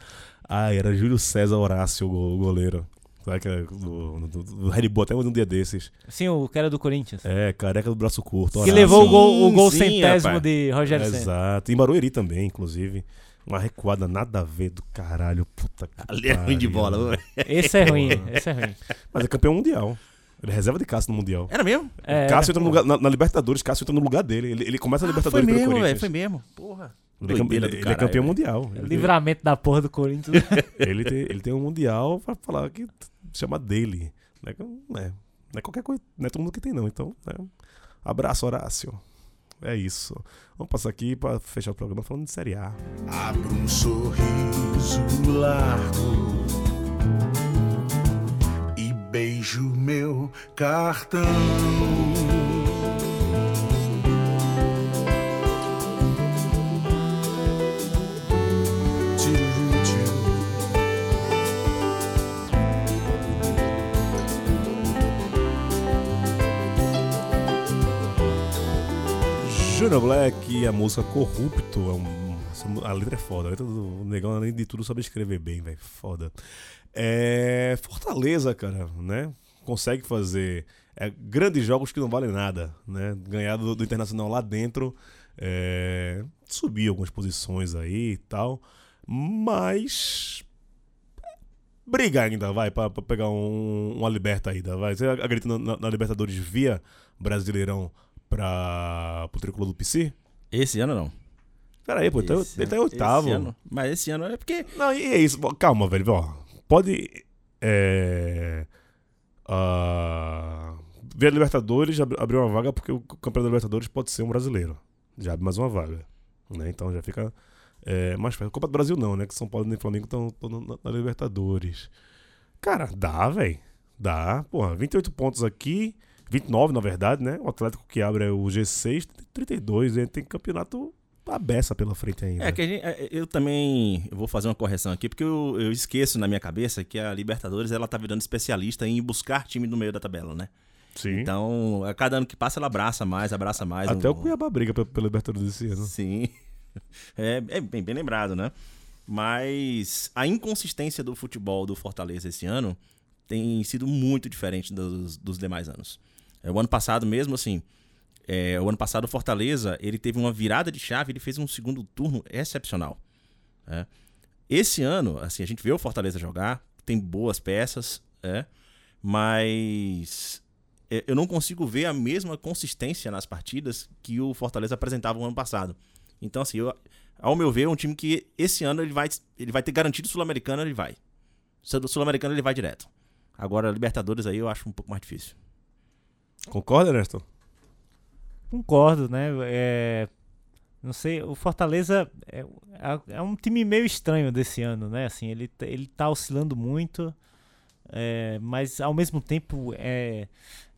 Ah, era Júlio César Horácio, o o goleiro. Sabe que é do, do, do Red Bull, até um dia desses. Sim, o cara do Corinthians. É, careca do braço curto. que Horácio. levou o gol, o gol sim, centésimo rapaz. de Rogério Senna. Exato. Em Barueri também, inclusive. Uma recuada nada a ver do caralho. Puta que Ali é ruim de bola. velho. Esse é ruim, esse é ruim. Mas é campeão mundial. Ele é reserva de Cássio no Mundial. Era mesmo? É, Cássio entra no lugar, na, na Libertadores, Cássio entra no lugar dele. Ele, ele começa a foi Libertadores pelo mesmo, velho. Corinthians. Foi mesmo. Porra. Ele, é ele- ele é campeão mundial. Ele, livramento da porra do Corinthians. ele, tem, ele tem um mundial pra falar que chama dele. Não é, não é, não é qualquer coisa, não é todo mundo que tem, não. Então, né? abraço, Horácio. É isso. Vamos passar aqui pra fechar o programa falando de Série A. Abro um sorriso largo e beijo meu cartão. Junior Black a música Corrupto. É um, a letra é foda. A letra do negão, além de tudo, sabe escrever bem, velho. Foda. É, Fortaleza, cara, né? Consegue fazer é, grandes jogos que não valem nada, né? Ganhar do, do Internacional lá dentro. É, subir algumas posições aí e tal. Mas. Briga ainda, vai, pra, pra pegar um, uma liberta ainda, vai. Você acredita na- na Libertadores via Brasileirão pra, pro tricolor do PC? Esse ano não. Pera aí, pô, ele tá- tá em ano- oitavo. esse ano- mas esse ano é porque. Não, e é isso. Calma, velho. Ó, pode. É. ah, ver a Libertadores, já abri- abriu uma vaga, porque o campeão da Libertadores pode ser um brasileiro. Já abre mais uma vaga. Né? Então já fica é, mais perto. Copa do Brasil não, né? Que São Paulo e Flamengo estão na, na Libertadores. Cara, dá, velho. Dá. Porra, 28 pontos aqui. 29, na verdade, né? O Atlético que abre é o G6, 32. Ele tem campeonato a beça pela frente ainda. É que a gente- é, eu também vou fazer uma correção aqui, porque eu, eu esqueço na minha cabeça que a Libertadores ela tá virando especialista em buscar time no meio da tabela, né? Sim. Então, a cada ano que passa, ela abraça mais, abraça mais. Até um- o Cuiabá briga pela, Libertadores desse ano. Sim. É, é bem, bem lembrado, né? Mas a inconsistência do futebol do Fortaleza esse ano tem sido muito diferente dos, dos demais anos. É, o ano passado mesmo, assim, é, o ano passado o Fortaleza, ele teve uma virada de chave, ele fez um segundo turno excepcional. né? Esse ano, assim, a gente vê o Fortaleza jogar, tem boas peças, é, mas é, eu não consigo ver a mesma consistência nas partidas que o Fortaleza apresentava no ano passado. Então, assim, eu- ao meu ver, é um time que esse ano ele vai, ele vai ter garantido o Sul-Americano, ele vai. Sul- Sul-Americano ele vai direto. Agora, Libertadores aí eu acho um pouco mais difícil. Concorda, Ernesto? Concordo, né? É, não sei, o Fortaleza é, é- é um time meio estranho desse ano, né? Assim, ele, ele tá oscilando muito, é, mas ao mesmo tempo é,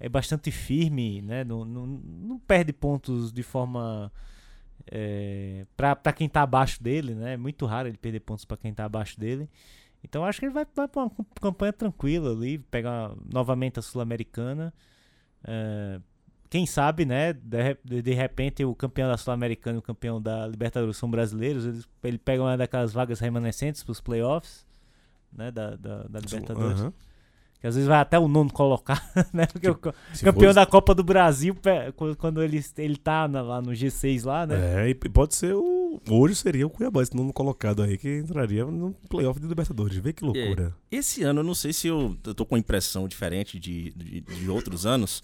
é bastante firme, né? Não, não, não perde pontos de forma. É, pra quem tá abaixo dele, né? É muito raro ele perder pontos pra quem tá abaixo dele. Então acho que ele vai, vai pra uma campanha tranquila ali, pegar novamente a Sul-Americana. É, quem sabe, né? De, de, repente o campeão da Sul-Americana e o campeão da Libertadores são brasileiros. Eles, ele pega uma daquelas vagas remanescentes pros playoffs, né? Da, da, da Libertadores. Aham. Que às vezes vai até o nono colocar, né? Porque o campeão fosse- da Copa do Brasil, quando- ele, ele tá na- lá no G6 lá, né? É, e pode ser o. Hoje seria o Cuiabá, esse nono colocado aí, que entraria no playoff de Libertadores. Vê que loucura. Esse ano, eu não sei se eu, eu tô com impressão diferente de, de, de outros anos.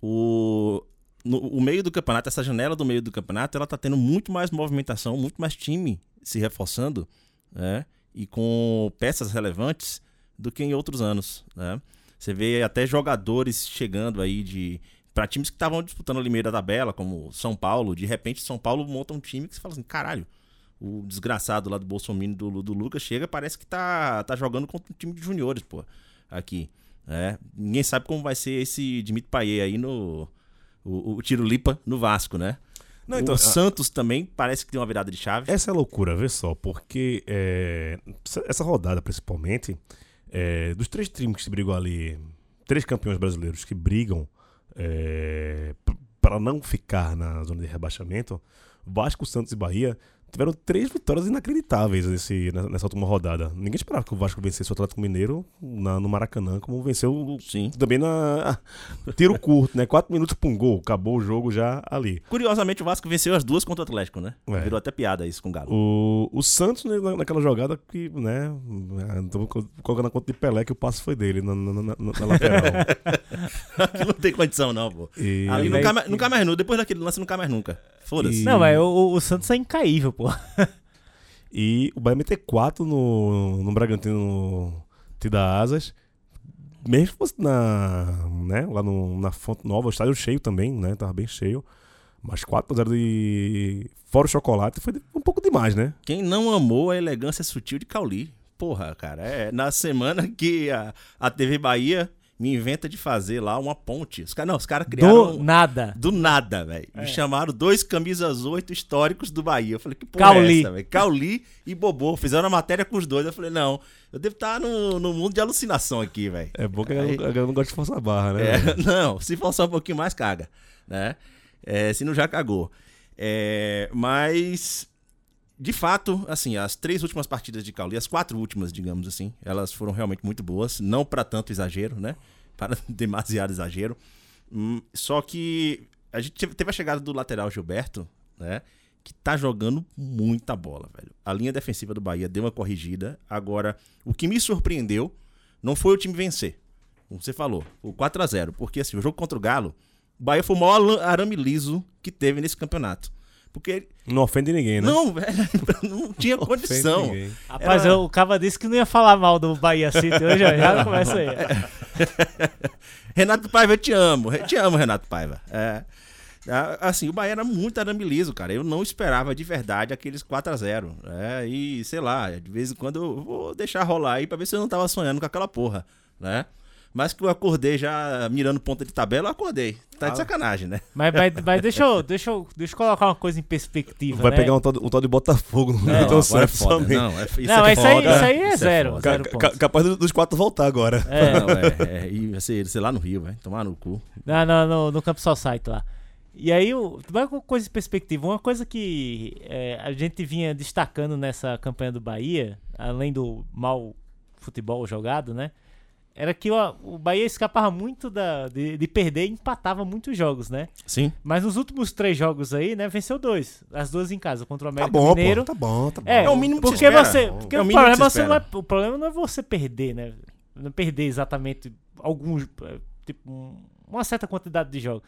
O, no, o meio do campeonato, essa janela do meio do campeonato, ela tá tendo muito mais movimentação, muito mais time se reforçando, né? E com peças relevantes do que em outros anos, né? Você vê até jogadores chegando aí de para times que estavam disputando ali meio da tabela, como São Paulo, de repente São Paulo monta um time que você fala assim, caralho, o desgraçado lá do Bolsonaro do, do Lucas chega, parece que tá, tá jogando contra um time de juniores, pô, aqui. né? Ninguém sabe como vai ser esse Dimitri Payet aí no. O, o Tiro Lipa no Vasco, né? Não, então, o Santos também parece que tem uma virada de chave. Essa é loucura, vê só, porque é, essa rodada, principalmente, é, dos três times que se brigam ali, três campeões brasileiros que brigam é, para não ficar na zona de rebaixamento, Vasco, Santos e Bahia tiveram três vitórias inacreditáveis nesse, nessa última rodada. Ninguém esperava que o Vasco vencesse o Atlético Mineiro na- no Maracanã, como venceu o- Sim. também na tiro curto, né? Quatro minutos pra um gol, acabou o jogo já ali. Curiosamente, o Vasco venceu as duas contra o Atlético, né? É. Virou até piada isso com o Galo. O, o Santos, né, na- naquela jogada que, né, tô colocando na conta de Pelé que o passe foi dele na, na, na- na- lateral. Não tem condição, não, pô. E- Ali nunca mais, nunca mais nu. Depois daquele lance, nunca mais nunca. Foda-se. E- Não, mas o, o- o Santos é incaível, pô. E o Bahia meter 4 no, no Bragantino te dá asas. Mesmo que fosse na, né, lá no, na Fonte Nova, o estádio cheio também, né? Tava bem cheio. Mas 4x0 de. Fora o chocolate foi um pouco demais, né? Quem não amou a elegância sutil de Cauli? Porra, cara, é na semana que a, a TV Bahia me inventa de fazer lá uma ponte. Os caras, não, os caras criaram Do nada. do nada, velho. É. Me chamaram dois camisas oito históricos do Bahia. Eu falei, que porra Cauli. é essa, velho? Cauli e Bobô. Fizeram a matéria com os dois. Eu falei, não, eu devo estar no, no mundo de alucinação aqui, velho. É bom que a galera não gosta de forçar a barra, né? É, não, se forçar um pouquinho mais, caga. Né? É, se não já cagou. É, mas, de fato, assim, as três últimas partidas de Cauli, as quatro últimas, digamos assim, elas foram realmente muito boas. Não para tanto exagero, né? Para demasiado exagero. Hum, só que a gente teve- a chegada do lateral Gilberto, né? Que tá jogando muita bola, velho. A linha defensiva do Bahia deu uma corrigida. Agora, o que me surpreendeu não foi o time vencer. Como você falou, o 4 a 0 Porque assim, o jogo contra o Galo, o Bahia foi o maior arame liso que teve nesse campeonato. Porque. Não ofende ninguém, né? Não, velho, não tinha Ofende condição. Rapaz, Era- o Cava disse que não ia falar mal do Bahia City hoje, já começa aí. Renato Paiva, eu te amo. Eu te amo, Renato Paiva. É. A- Assim, o Bahia era muito arame liso, cara. Eu não esperava de verdade aqueles 4 a 0 é, E, sei lá, de vez em quando eu vou deixar rolar aí pra ver se eu não tava sonhando com aquela porra, né? Mas que eu acordei já mirando ponta de tabela, eu acordei. Tá Ah. de sacanagem, né? Mas, mas, mas deixa, eu, deixa, eu, deixa eu colocar uma coisa em perspectiva. Vai né? pegar um tal, de- um tal de Botafogo no É, então, agora é foda. Não, é, isso Não, é isso aí, isso aí é zero. foda. Ca- zero ca- capaz dos- quatro voltar agora. É. Não, é, é, e sei, sei lá no Rio, vai tomar no cu. Não, não, no, no Campo Society lá. E aí, vai com coisa em perspectiva. Uma coisa que é, a gente vinha destacando nessa campanha do Bahia, além do mau futebol jogado, né? Era que o, o Bahia escapava muito da, de, de perder e empatava muitos jogos, né? Sim. Mas nos últimos três jogos aí, né? Venceu dois. As duas em casa, contra o Tá América bom, Mineiro. pô. Tá bom, tá bom. É, É o mínimo que porque espera. você. Porque É o o, que problema você não é, o problema não é você perder, né? Não perder exatamente alguns. é, Tipo, um- uma certa quantidade de jogos.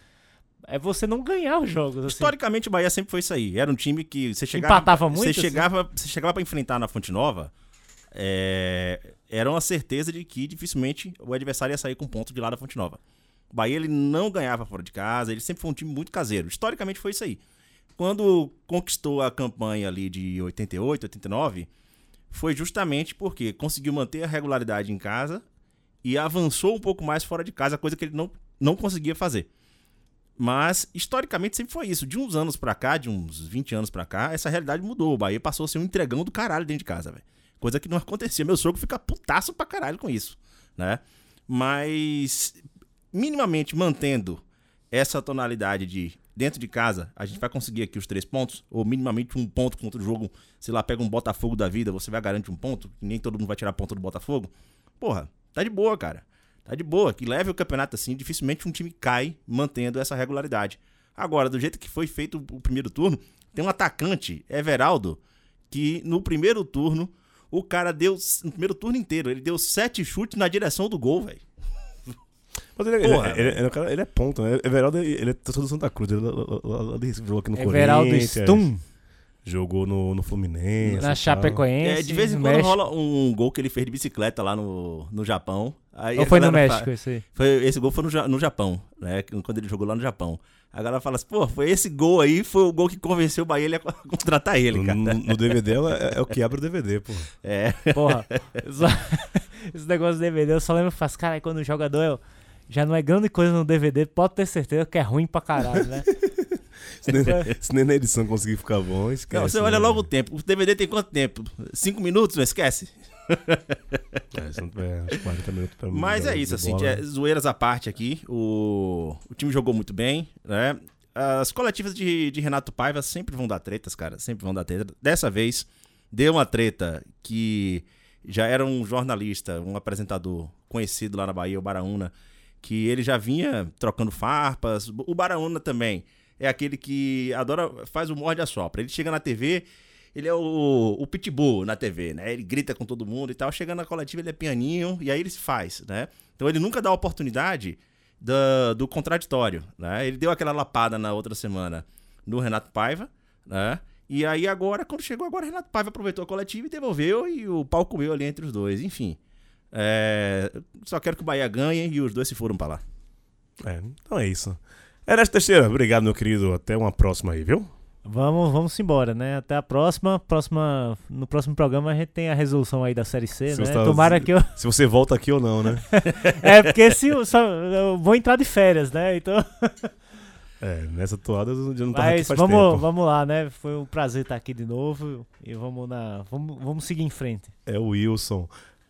É você não ganhar os jogos. Assim. Historicamente, o Bahia sempre foi isso aí. Era um time que você chegava. Empatava muito, Você assim? chegava, você chegava pra enfrentar na Fonte Nova. é, era uma certeza de que dificilmente o adversário ia sair com ponto de lá da Fonte Nova. O Bahia ele não ganhava fora de casa, ele sempre foi um time muito caseiro. Historicamente foi isso aí. Quando conquistou a campanha ali de 88, 89, foi justamente porque conseguiu manter a regularidade em casa e avançou um pouco mais fora de casa, coisa que ele não, não conseguia fazer. Mas, historicamente, sempre foi isso. De uns anos pra cá, de uns 20 anos pra cá, essa realidade mudou. O Bahia passou a ser um entregão do caralho dentro de casa, velho. Coisa que não acontecia. Meu sogro fica putaço pra caralho com isso, né? Mas, minimamente mantendo essa tonalidade de dentro de casa, a gente vai conseguir aqui os três pontos, ou minimamente um ponto contra o jogo, sei lá, pega um Botafogo da vida, você vai garantir um ponto, que nem todo mundo vai tirar ponto do Botafogo. Porra, tá de boa, cara. Tá de boa. Que leve o campeonato assim, dificilmente um time cai mantendo essa regularidade. Agora, do jeito que foi feito o primeiro turno, tem um atacante, Everaldo, que no primeiro turno, o cara deu, no primeiro turno inteiro, ele deu sete chutes na direção do gol, velho. Mas ele, ele- Porra, ele- ele é um cara- ele é ponto, né? Everaldo, ele é torcedor do Santa Cruz. Ele lá- lá de Recife, jogou aqui no Everaldo Corinthians. Stum, Jogou no, no Fluminense. na. Chapecoense. É, de vez em quando México. rola um gol que ele fez de bicicleta lá no, no Japão. Aí Ou foi no México fa- esse aí? Foi, esse gol foi no, no Japão, né? Quando ele jogou lá no Japão. A galera fala assim, pô, foi esse gol aí, foi o gol que convenceu o Bahia a contratar ele, cara. no- no DVD é, é o que abre o DVD, pô. É. Porra, só- esse negócio do DVD, eu só lembro que faz, cara, quando o jogador é- já não é grande coisa no DVD, pode ter certeza que é ruim pra caralho, né? Se nem, se nem na edição conseguir ficar bom, esquece. Não, você olha né? logo o tempo. O DVD tem quanto tempo? Cinco minutos? Não esquece? É, 40 minutos pra Mas é isso, assim, é, zoeiras à parte aqui. O, o time jogou muito bem, né? As coletivas de, de Renato Paiva sempre vão dar tretas, cara. Sempre vão dar treta. Dessa vez, deu uma treta que já era um jornalista, um apresentador conhecido lá na Bahia, o Baraúna, que ele já vinha trocando farpas. O Baraúna também é aquele que adora, faz o morde a sopra. Ele chega na TV, ele é o, o pitbull na TV, né? Ele grita com todo mundo e tal. Chegando na coletiva, ele é pianinho e aí ele se faz, né? Então ele nunca dá a oportunidade da- do contraditório, né? Ele deu aquela lapada na outra semana no Renato Paiva, né? E aí agora, quando chegou agora, Renato Paiva aproveitou a coletiva e devolveu e o pau comeu ali entre os dois. Enfim, é, só quero que o Bahia ganhe e os dois se foram pra lá. É, então é isso. Ernesto Teixeira, obrigado, meu querido. Até uma próxima aí, viu? Vamos, vamos embora, né? Até a próxima. próxima. No próximo programa a gente tem a resolução aí da Série C, Se né? tá- Tomara que eu. Se você volta aqui ou não, né? É, porque se eu, só, eu vou entrar de férias, né? Então. É, nessa toada eu não tava aqui Mas faz vamos, tempo. vamos lá, né? Foi um prazer estar aqui de novo. E vamos na. Vamos, vamos seguir em frente. É o Wilson.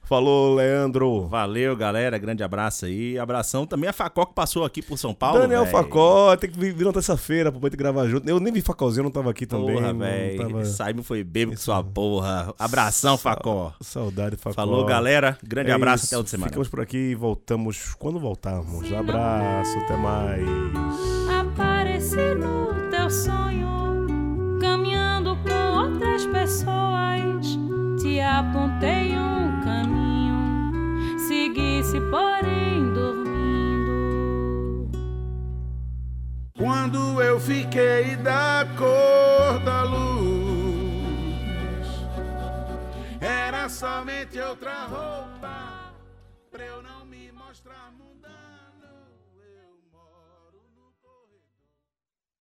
Falou, Leandro. Valeu, galera. Grande abraço aí. Abração também a Facó que passou aqui por São Paulo. Daniel véi. Facó, tem que vir na terça-feira pra poder gravar junto. Eu nem vi Facózinho, eu não tava aqui também. Porra, não velho. tava- Simon foi bêbado com sua porra. Abração, Facó. Saudade, Facó. Falou, galera. Grande É abraço isso. até outra semana. Ficamos por aqui e voltamos quando voltarmos. Abraço, até mais. Apareci no teu sonho, caminhando com outras pessoas. Te apontei um seguisse, porém, dormindo. Quando eu fiquei da cor da luz, era somente outra roupa.